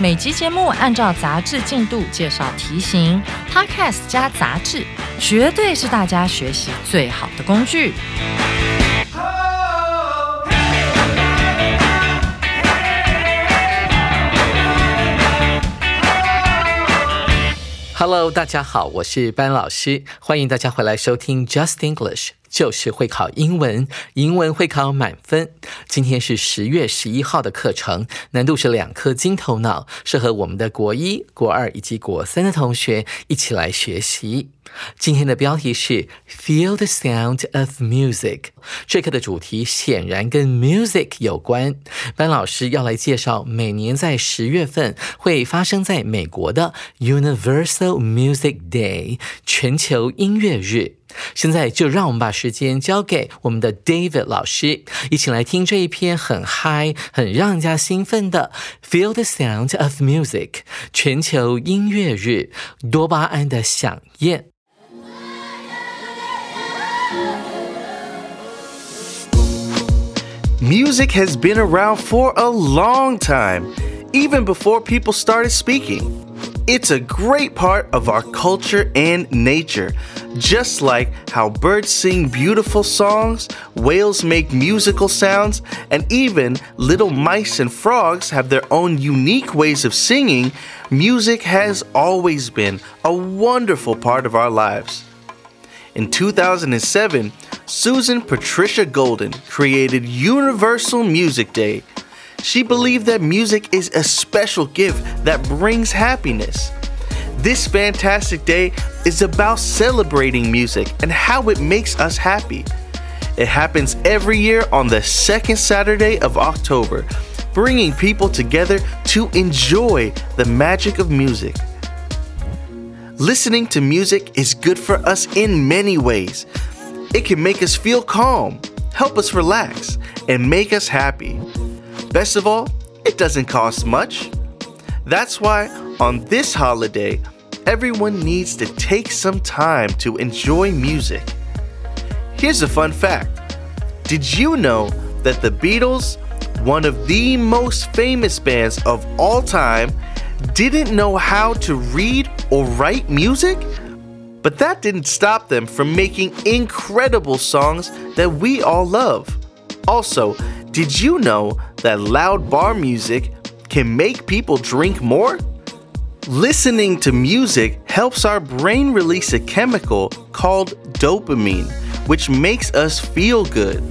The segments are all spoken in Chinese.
每集节目按照杂志进度介绍题型，Podcast 加杂志，绝对是大家学习最好的工具。Hello，大家好，我是班老师，欢迎大家回来收听 Just English，就是会考英文，英文会考满分。今天是十月十一号的课程，难度是两颗金头脑，适合我们的国一、国二以及国三的同学一起来学习。今天的标题是 Feel the sound of music。这课的主题显然跟 music 有关。班老师要来介绍每年在十月份会发生在美国的 Universal Music Day 全球音乐日。现在就让我们把时间交给我们的 David 老师，一起来听这一篇很嗨、很让人家兴奋的 Feel the sound of music 全球音乐日多巴胺的响宴。Music has been around for a long time, even before people started speaking. It's a great part of our culture and nature. Just like how birds sing beautiful songs, whales make musical sounds, and even little mice and frogs have their own unique ways of singing, music has always been a wonderful part of our lives. In 2007, Susan Patricia Golden created Universal Music Day. She believed that music is a special gift that brings happiness. This fantastic day is about celebrating music and how it makes us happy. It happens every year on the second Saturday of October, bringing people together to enjoy the magic of music. Listening to music is good for us in many ways. It can make us feel calm, help us relax, and make us happy. Best of all, it doesn't cost much. That's why on this holiday, everyone needs to take some time to enjoy music. Here's a fun fact Did you know that the Beatles, one of the most famous bands of all time, didn't know how to read or write music? But that didn't stop them from making incredible songs that we all love. Also, did you know that loud bar music can make people drink more? Listening to music helps our brain release a chemical called dopamine, which makes us feel good.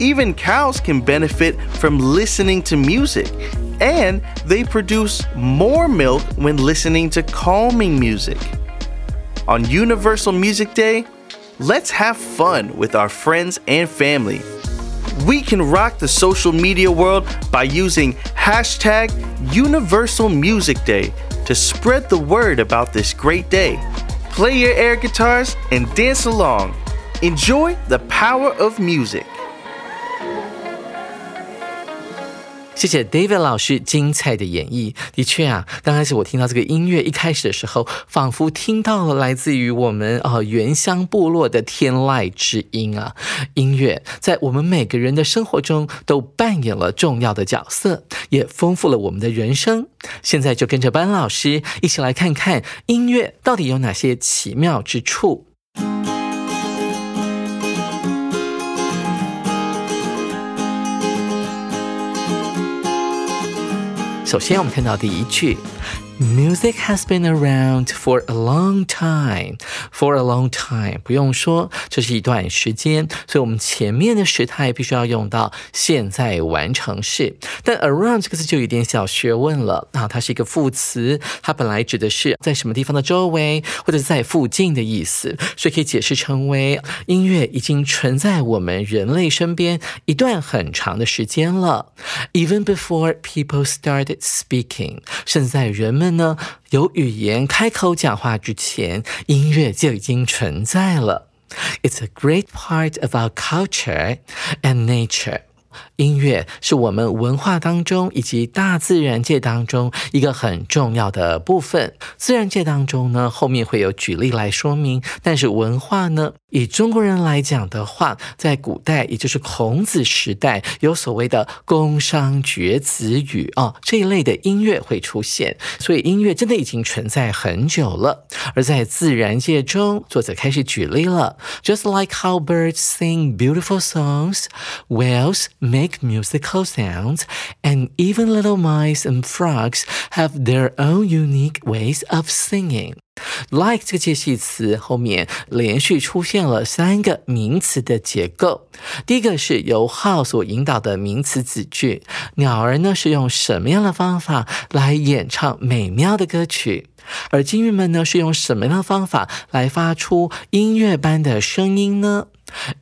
Even cows can benefit from listening to music, and they produce more milk when listening to calming music. On Universal Music Day, let's have fun with our friends and family. We can rock the social media world by using hashtag Universal Music Day to spread the word about this great day. Play your air guitars and dance along. Enjoy the power of music. 谢谢 David 老师精彩的演绎。的确啊，刚开始我听到这个音乐一开始的时候，仿佛听到了来自于我们啊原乡部落的天籁之音啊。音乐在我们每个人的生活中都扮演了重要的角色，也丰富了我们的人生。现在就跟着班老师一起来看看音乐到底有哪些奇妙之处。首先，我们看到第一句，Music has been around for a long time. For a long time，不用说，这是一段时间，所以我们前面的时态必须要用到现在完成式。但 around 这个字就有点小学问了啊，它是一个副词，它本来指的是在什么地方的周围或者在附近的意思，所以可以解释成为音乐已经存在我们人类身边一段很长的时间了。Even before people started speaking，甚至在人们们呢有语言开口讲话之前，音乐就已经存在了。It's a great part of our culture and nature. 音乐是我们文化当中以及大自然界当中一个很重要的部分。自然界当中呢，后面会有举例来说明。但是文化呢，以中国人来讲的话，在古代，也就是孔子时代，有所谓的宫商角徵羽啊这一类的音乐会出现。所以音乐真的已经存在很久了。而在自然界中，作者开始举例了，Just like how birds sing beautiful songs, whales make make musical sounds, and even little mice and frogs have their own unique ways of singing. Like 这个介系词后面连续出现了三个名词的结构。第一个是由 how 所引导的名词子句，鸟儿呢是用什么样的方法来演唱美妙的歌曲？而金鱼们呢是用什么样的方法来发出音乐般的声音呢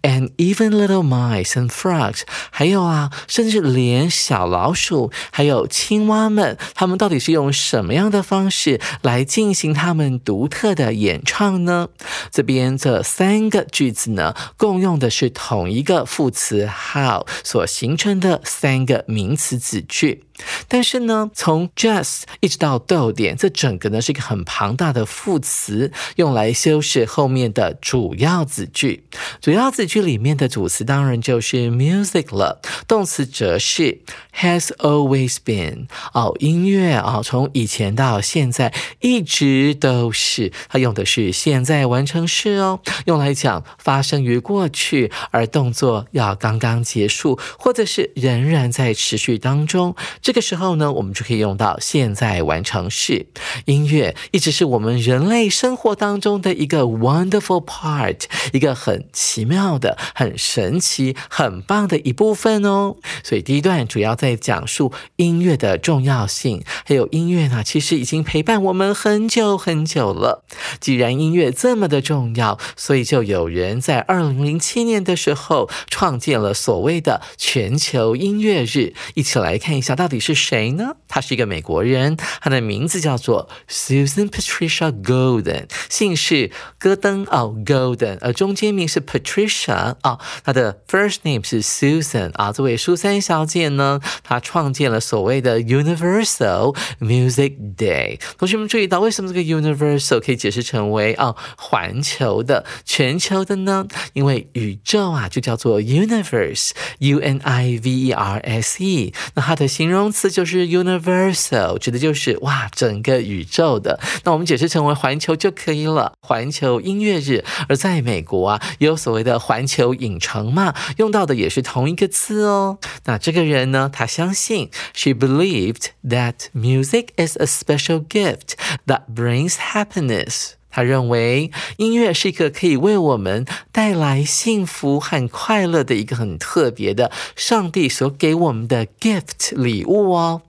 ？And even little mice and frogs，还有啊，甚至连小老鼠还有青蛙们，它们到底是用什么样的方式来进行它们独特的演唱呢？这边这三个句子呢，共用的是同一个副词 how 所形成的三个名词子句。但是呢，从 just 一直到逗点，这整个呢是一个很庞大的副词，用来修饰后面的主要子句。主要子句里面的主词当然就是 music 了，动词则是 has always been。哦，音乐啊，从以前到现在一直都是，它用的是现在完成式哦，用来讲发生于过去，而动作要刚刚结束，或者是仍然在持续当中。这个时候呢，我们就可以用到现在完成式。音乐一直是我们人类生活当中的一个 wonderful part，一个很奇妙的、很神奇、很棒的一部分哦。所以第一段主要在讲述音乐的重要性，还有音乐呢，其实已经陪伴我们很久很久了。既然音乐这么的重要，所以就有人在二零零七年的时候创建了所谓的全球音乐日。一起来看一下到底。是谁呢？他是一个美国人，他的名字叫做 Susan Patricia Golden，姓氏戈登哦，Golden，而中间名是 Patricia 啊，他的 first name 是 Susan 啊。这位苏珊小姐呢，她创建了所谓的 Universal Music Day。同学们注意到，为什么这个 Universal 可以解释成为啊环球的、全球的呢？因为宇宙啊就叫做 Universe，U N I V E R S E，那它的形容。名词就是 universal，指的就是哇整个宇宙的。那我们解释成为环球就可以了。环球音乐日，而在美国啊，有所谓的环球影城嘛，用到的也是同一个词哦。那这个人呢，他相信，she believed that music is a special gift that brings happiness。他认为音乐是一个可以为我们带来幸福和快乐的一个很特别的上帝所给我们的 gift 礼物哦。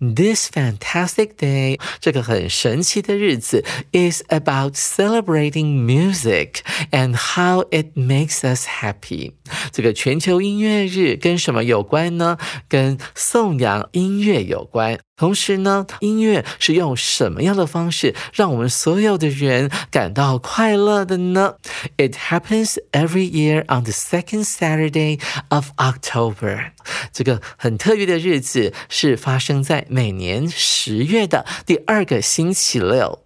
This fantastic day，这个很神奇的日子，is about celebrating music and how it makes us happy。 这个全球音乐日跟什么有关呢？跟颂扬音乐有关。同时呢，音乐是用什么样的方式让我们所有的人感到快乐的呢？It happens every year on the second Saturday of October。这个很特别的日子是发生在每年十月的第二个星期六。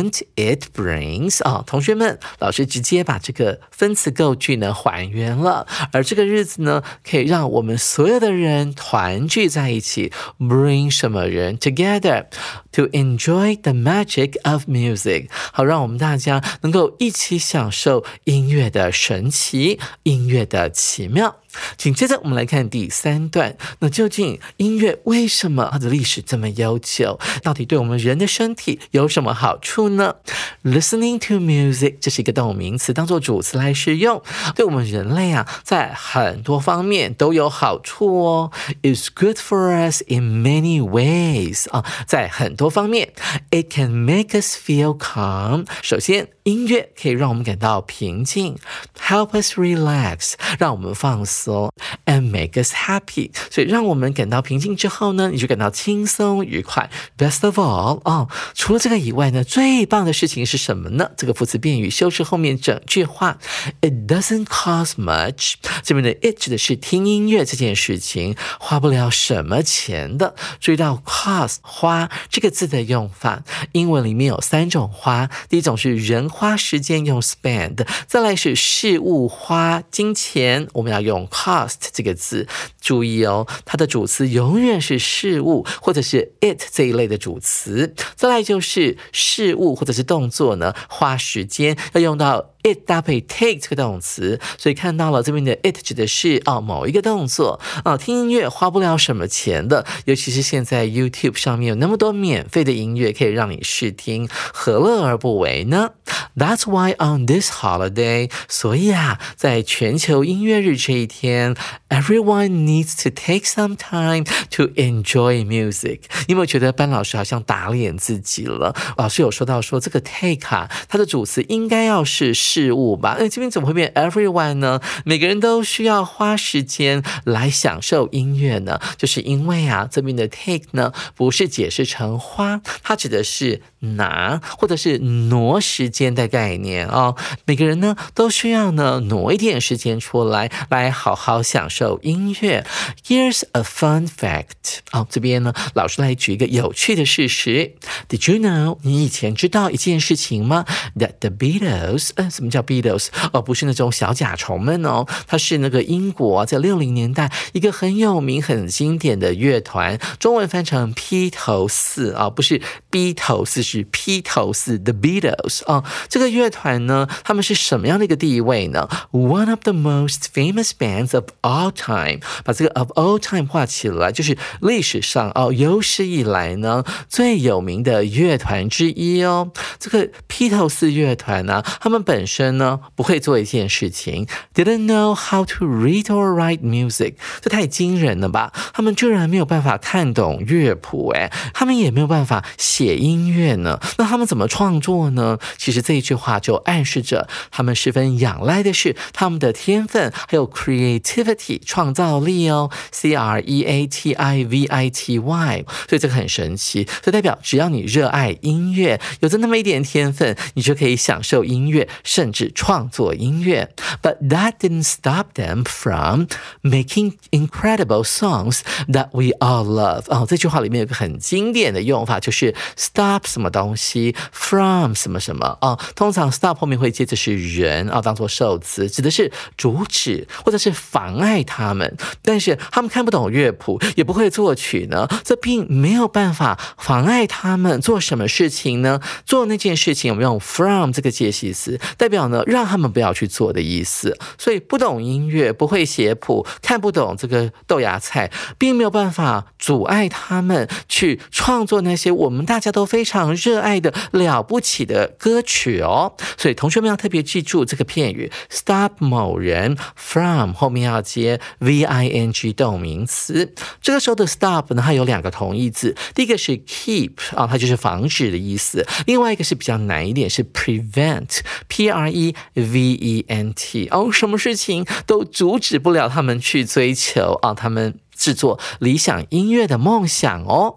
And it brings 啊，同学们，老师直接把这个分词构句呢还原了。而这个日子呢，可以让我们所有的人团聚在一起，bring 什么人 together to enjoy the magic of music，好让我们大家能够一起享受音乐的神奇，音乐的奇妙。紧接着，我们来看第三段。那究竟音乐为什么它的历史这么悠久？到底对我们人的身体有什么好处呢？Listening to music，这是一个动名词，当做主词来使用，对我们人类啊，在很多方面都有好处哦。It's good for us in many ways 啊，在很多方面，It can make us feel calm。首先。音乐可以让我们感到平静，help us relax，让我们放松，and make us happy。所以让我们感到平静之后呢，你就感到轻松愉快。Best of all，哦，除了这个以外呢，最棒的事情是什么呢？这个副词变语修饰后面整句话，It doesn't cost much。这边的 it 指的是听音乐这件事情，花不了什么钱的。注意到 cost 花这个字的用法，英文里面有三种花，第一种是人花时间用 spend，再来是事物花金钱，我们要用 cost 这个字。注意哦，它的主词永远是事物或者是 it 这一类的主词。再来就是事物或者是动作呢，花时间要用到。It 搭配 take 这个动词，所以看到了这边的 it 指的是哦某一个动作啊，听音乐花不了什么钱的，尤其是现在 YouTube 上面有那么多免费的音乐可以让你试听，何乐而不为呢？That's why on this holiday，所以啊，在全球音乐日这一天，everyone needs to take some time to enjoy music。你有没有觉得班老师好像打脸自己了？老师有说到说这个 take 啊，它的主词应该要是。事物吧，那这边怎么会变 everyone 呢？每个人都需要花时间来享受音乐呢？就是因为啊，这边的 take 呢，不是解释成花，它指的是拿或者是挪时间的概念哦。每个人呢，都需要呢挪一点时间出来，来好好享受音乐。Here's a fun fact 哦，这边呢，老师来举一个有趣的事实。Did you know？你以前知道一件事情吗？That the Beatles 呃什么叫 Beatles？哦，不是那种小甲虫们哦，它是那个英国在六零年代一个很有名、很经典的乐团，中文翻成披头四啊，不是 B 头四，是披头士 The Beatles 啊。这个乐团呢，他们是什么样的一个地位呢？One of the most famous bands of all time，把这个 of all time 画起来，就是历史上哦有史以来呢最有名的乐团之一哦。这个披头士乐团呢，他们本身呢不会做一件事情，didn't know how to read or write music，这太惊人了吧？他们居然没有办法看懂乐谱，诶，他们也没有办法写音乐呢。那他们怎么创作呢？其实这一句话就暗示着他们十分仰赖的是他们的天分，还有 creativity 创造力哦，c r e a t i v i t y，所以这个很神奇，所以代表只要你热爱音乐，有着那么一点天分，你就可以享受音乐。甚至创作音乐，But that didn't stop them from making incredible songs that we all love。哦，这句话里面有个很经典的用法，就是 stop 什么东西 from 什么什么啊。通常 stop 后面会接着是人啊，当做受词，指的是阻止或者是妨碍他们。但是他们看不懂乐谱，也不会作曲呢，这并没有办法妨碍他们做什么事情呢？做那件事情，我们用 from 这个介系词。代表呢，让他们不要去做的意思。所以不懂音乐，不会写谱，看不懂这个豆芽菜，并没有办法阻碍他们去创作那些我们大家都非常热爱的了不起的歌曲哦。所以同学们要特别记住这个片语：stop 某人 from 后面要接 v i n g 动名词。这个时候的 stop 呢，它有两个同义字，第一个是 keep 啊，它就是防止的意思；另外一个是比较难一点，是 prevent p。R E V E N T 哦，什么事情都阻止不了他们去追求啊，他们制作理想音乐的梦想哦。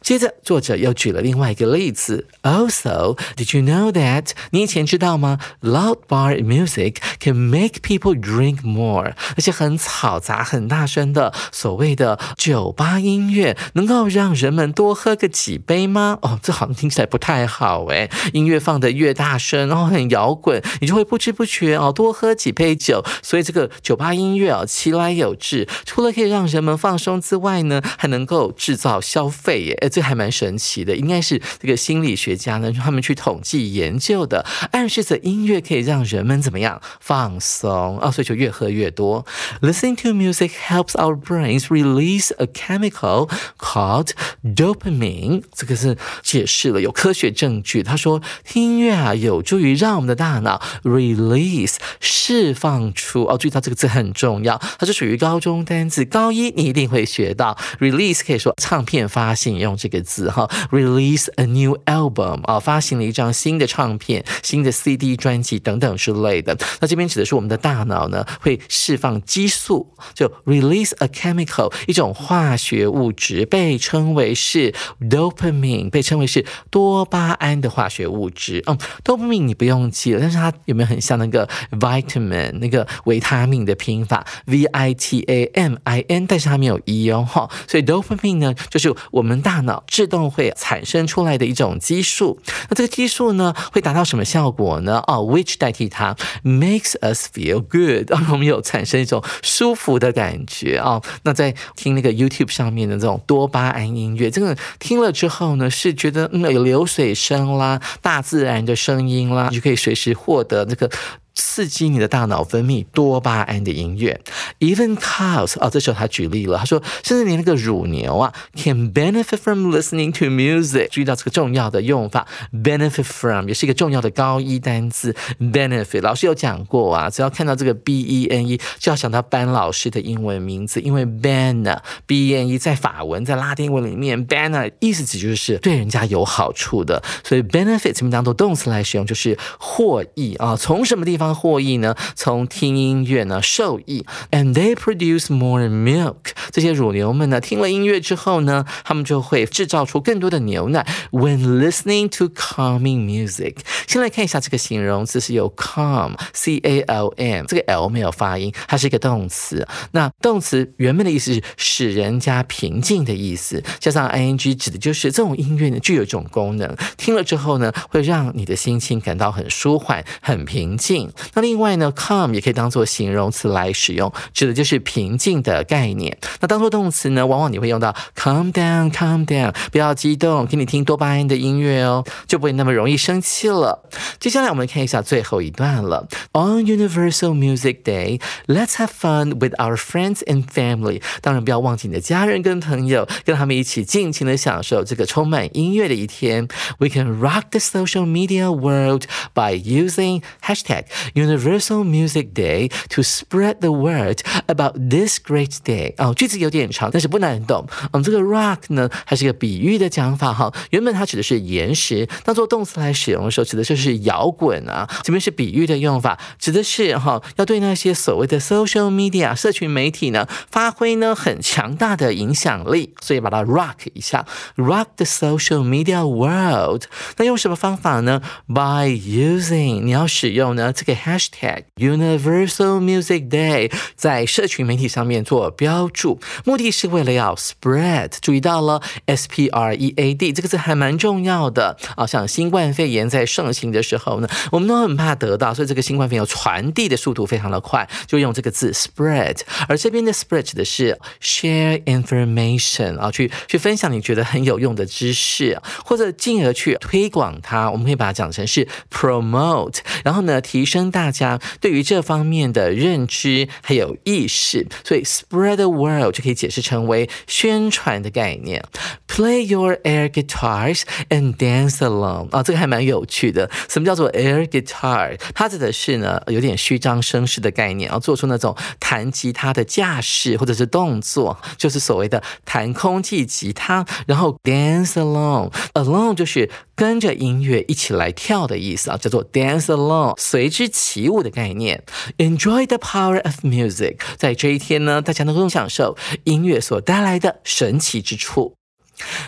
接着，作者又举了另外一个例子。Also, did you know that？你以前知道吗？Loud bar music can make people drink more。而且很嘈杂、很大声的所谓的酒吧音乐，能够让人们多喝个几杯吗？哦，这好像听起来不太好诶。音乐放得越大声，然后很摇滚，你就会不知不觉哦多喝几杯酒。所以这个酒吧音乐啊，其来有致，除了可以让人们放松之外呢，还能够制造消费。哎，这还蛮神奇的，应该是这个心理学家呢，他们去统计研究的，暗示着音乐可以让人们怎么样放松啊，所以就越喝越多。Listening to music helps our brains release a chemical called dopamine。这个是解释了，有科学证据。他说，听音乐啊，有助于让我们的大脑 release 释放出哦，注意到这个字很重要，它是属于高中单字，高一你一定会学到。release 可以说唱片发行。引用这个字哈，release a new album 啊，发行了一张新的唱片、新的 CD 专辑等等之类的。那这边指的是我们的大脑呢会释放激素，就 release a chemical 一种化学物质，被称为是 dopamine，被称为是多巴胺的化学物质。嗯，dopamine 你不用记了，但是它有没有很像那个 vitamin 那个维他命的拼法 v i t a m i n，但是它没有 e 哦哈，所以 dopamine 呢就是我们大脑自动会产生出来的一种激素。那这个激素呢会达到什么效果呢？哦，which 代替它 makes us feel good，让 我们有产生一种舒服的感觉啊。那在听那个 YouTube 上面的这种多巴胺音乐，这个听了之后呢，是觉得嗯有流水声啦，大自然的声音啦，你就可以随时获得那个。刺激你的大脑分泌多巴胺的音乐，even cows 啊，这时候他举例了，他说，甚至连那个乳牛啊，can benefit from listening to music。注意到这个重要的用法，benefit from 也是一个重要的高一单词，benefit 老师有讲过啊，只要看到这个 b e n e 就要想到班老师的英文名字，因为 banner b e n e 在法文在拉丁文里面，banner 意思指就是对人家有好处的，所以 benefit 前面当做动词来使用，就是获益啊，从什么地方？获益呢？从听音乐呢受益，and they produce more milk。这些乳牛们呢，听了音乐之后呢，他们就会制造出更多的牛奶。When listening to calming music，先来看一下这个形容词是有 calm，c a l m，这个 l 没有发音，它是一个动词。那动词原本的意思是使人家平静的意思，加上 i n g 指的就是这种音乐呢具有一种功能，听了之后呢，会让你的心情感到很舒缓、很平静。那另外呢，calm 也可以当做形容词来使用，指的就是平静的概念。那当做动词呢，往往你会用到 calm down，calm down，不要激动，给你听多巴胺的音乐哦，就不会那么容易生气了。接下来我们看一下最后一段了。On Universal Music Day, let's have fun with our friends and family。当然不要忘记你的家人跟朋友，跟他们一起尽情的享受这个充满音乐的一天。We can rock the social media world by using hashtag Universal Music Day to spread the word about this great day。哦，句子有点长，但是不难懂。嗯，这个 rock 呢，它是一个比喻的讲法哈。原本它指的是岩石，当做动词来使用的时候，指的就是摇滚啊。这边是比喻的用法，指的是哈，要对那些所谓的 social media 社群媒体呢，发挥呢很强大的影响力，所以把它 rock 一下，rock the social media world。那用什么方法呢？By using，你要使用呢这个。Hashtag Universal Music Day 在社群媒体上面做标注，目的是为了要 spread。注意到了，S P R E A D 这个字还蛮重要的啊。像新冠肺炎在盛行的时候呢，我们都很怕得到，所以这个新冠肺炎传递的速度非常的快，就用这个字 spread。而这边的 spread 指的是 share information 啊，去去分享你觉得很有用的知识，或者进而去推广它。我们可以把它讲成是 promote，然后呢提升。跟大家对于这方面的认知还有意识，所以 spread the word 就可以解释成为宣传的概念。Play your air guitars and dance along 啊，这个还蛮有趣的。什么叫做 air guitar？它指的是呢有点虚张声势的概念，要做出那种弹吉他的架势或者是动作，就是所谓的弹空气吉他。然后 dance along，along 就是跟着音乐一起来跳的意思啊，叫做 dance along，随之。起舞的概念，Enjoy the power of music。在这一天呢，大家能够享受音乐所带来的神奇之处。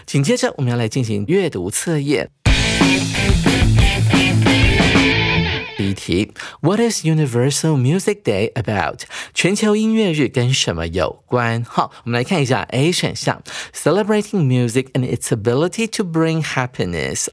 紧接着，我们要来进行阅读测验。一题，What is Universal Music Day about？全球音乐日跟什么有关？好，我们来看一下 A 选项，Celebrating music and its ability to bring happiness。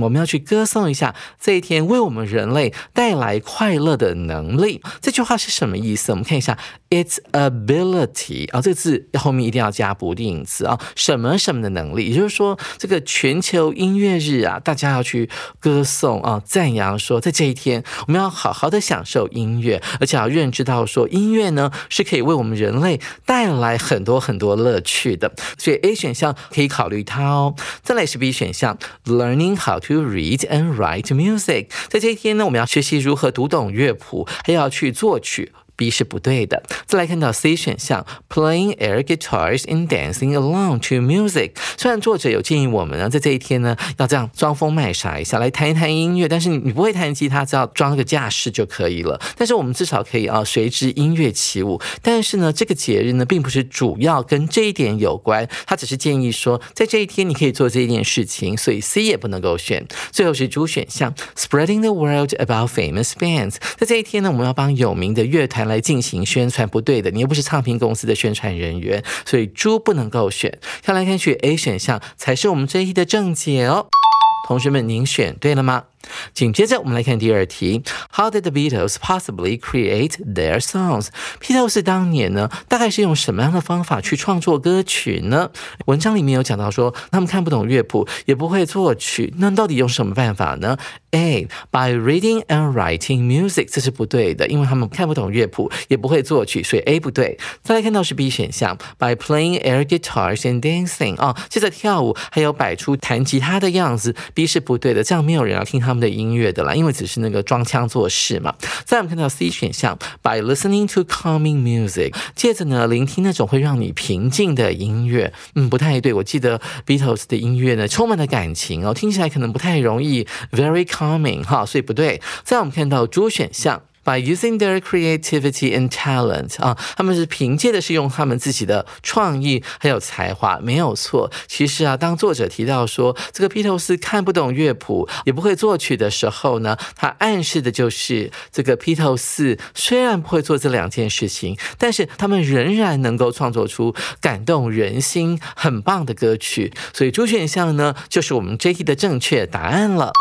我们要去歌颂一下这一天为我们人类带来快乐的能力。这句话是什么意思？我们看一下，its ability 啊，这个字后面一定要加不定词啊，什么什么的能力？也就是说，这个全球音乐日啊，大家要去歌颂啊，赞扬说，在这一天。我们要好好的享受音乐，而且要认知到说音乐呢是可以为我们人类带来很多很多乐趣的。所以 A 选项可以考虑它哦。再来是 B 选项，Learning how to read and write music。在这一天呢，我们要学习如何读懂乐谱，还要去作曲。B 是不对的。再来看到 C 选项，playing air guitars and dancing along to music。虽然作者有建议我们呢，在这一天呢，要这样装疯卖傻一下，来弹一弹音乐，但是你你不会弹吉他，只要装个架势就可以了。但是我们至少可以啊，随之音乐起舞。但是呢，这个节日呢，并不是主要跟这一点有关，他只是建议说，在这一天你可以做这一件事情，所以 C 也不能够选。最后是 D 选项，spreading the world about famous bands。在这一天呢，我们要帮有名的乐团来进行宣传，不对的，你又不是唱片公司的宣传人员，所以猪不能够选。看来看去，A 选项才是我们这一的正解哦。同学们，您选对了吗？紧接着，我们来看第二题：How did the Beatles possibly create their songs？披头士当年呢，大概是用什么样的方法去创作歌曲呢？文章里面有讲到说，他们看不懂乐谱，也不会作曲，那到底用什么办法呢？A. By reading and writing music，这是不对的，因为他们看不懂乐谱，也不会作曲，所以 A 不对。再来看到是 B 选项：By playing air guitars and dancing，啊，接着跳舞，还有摆出弹吉他的样子，B 是不对的，这样没有人要听他。的音乐的啦，因为只是那个装腔作势嘛。再我们看到 C 选项，by listening to calming music，接着呢，聆听那种会让你平静的音乐。嗯，不太对。我记得 Beatles 的音乐呢，充满了感情哦，听起来可能不太容易，very calming 哈，所以不对。再我们看到 D 选项。By using their creativity and talent 啊，他们是凭借的是用他们自己的创意还有才华，没有错。其实啊，当作者提到说这个披头士看不懂乐谱，也不会作曲的时候呢，他暗示的就是这个披头士虽然不会做这两件事情，但是他们仍然能够创作出感动人心、很棒的歌曲。所以，主选项呢，就是我们这题的正确答案了。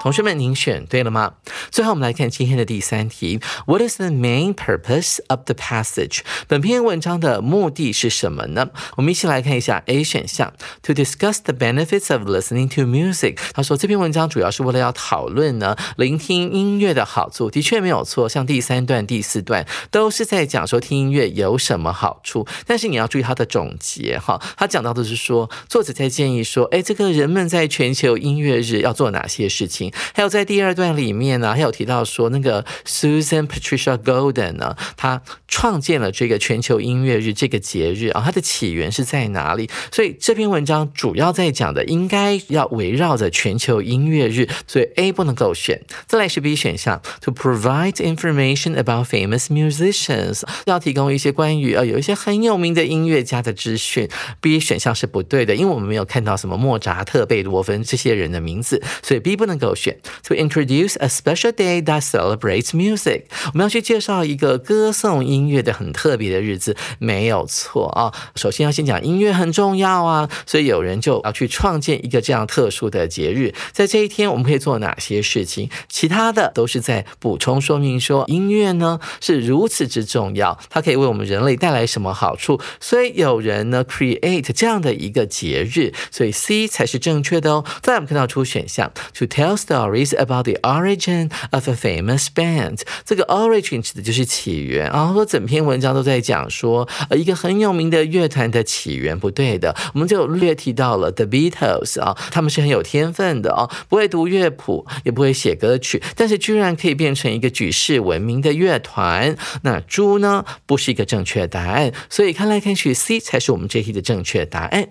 同学们，您选对了吗？最后，我们来看今天的第三题。What is the main purpose of the passage？本篇文章的目的是什么呢？我们一起来看一下 A 选项：To discuss the benefits of listening to music。他说这篇文章主要是为了要讨论呢，聆听音乐的好处。的确没有错，像第三段、第四段都是在讲说听音乐有什么好处。但是你要注意它的总结哈，他讲到的是说，作者在建议说，哎，这个人们在全球音乐日要做哪些事情？还有在第二段里面呢，还有提到说那个 Susan Patricia Golden 呢，他创建了这个全球音乐日这个节日啊，它的起源是在哪里？所以这篇文章主要在讲的应该要围绕着全球音乐日，所以 A 不能够选。再来是 B 选项，To provide information about famous musicians，要提供一些关于呃有一些很有名的音乐家的资讯。B 选项是不对的，因为我们没有看到什么莫扎特、贝多芬这些人的名字，所以 B 不能够选。To introduce a special day that celebrates music，我们要去介绍一个歌颂音乐的很特别的日子，没有错啊。首先要先讲音乐很重要啊，所以有人就要去创建一个这样特殊的节日。在这一天，我们可以做哪些事情？其他的都是在补充说明说，音乐呢是如此之重要，它可以为我们人类带来什么好处。所以有人呢 create 这样的一个节日，所以 C 才是正确的哦。再我们看到出选项，To tell stories about the origin of a famous band，这个 origin 指的就是起源啊。说整篇文章都在讲说，呃，一个很有名的乐团的起源，不对的。我们就略提到了 The Beatles 啊，他们是很有天分的哦，不会读乐谱，也不会写歌曲，但是居然可以变成一个举世闻名的乐团。那猪呢，不是一个正确答案，所以看来看去，C 才是我们这题的正确答案。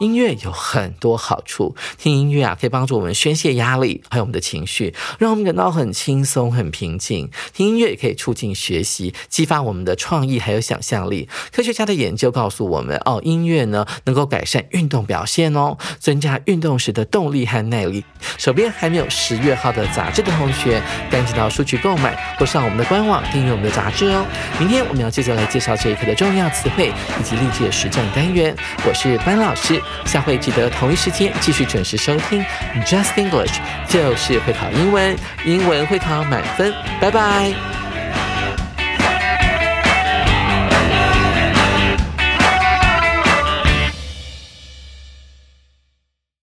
音乐有很多好处，听音乐啊可以帮助我们宣泄压力，还有我们的情绪，让我们感到很轻松、很平静。听音乐也可以促进学习，激发我们的创意还有想象力。科学家的研究告诉我们，哦，音乐呢能够改善运动表现哦，增加运动时的动力和耐力。手边还没有十月号的杂志的同学，赶紧到书局购买，或上我们的官网订阅我们的杂志哦。明天我们要接着来介绍这一课的重要词汇以及历届实战单元。我是班老师师。下回记得同一时间继续准时收听 Just English，就是会考英文，英文会考满分，拜拜。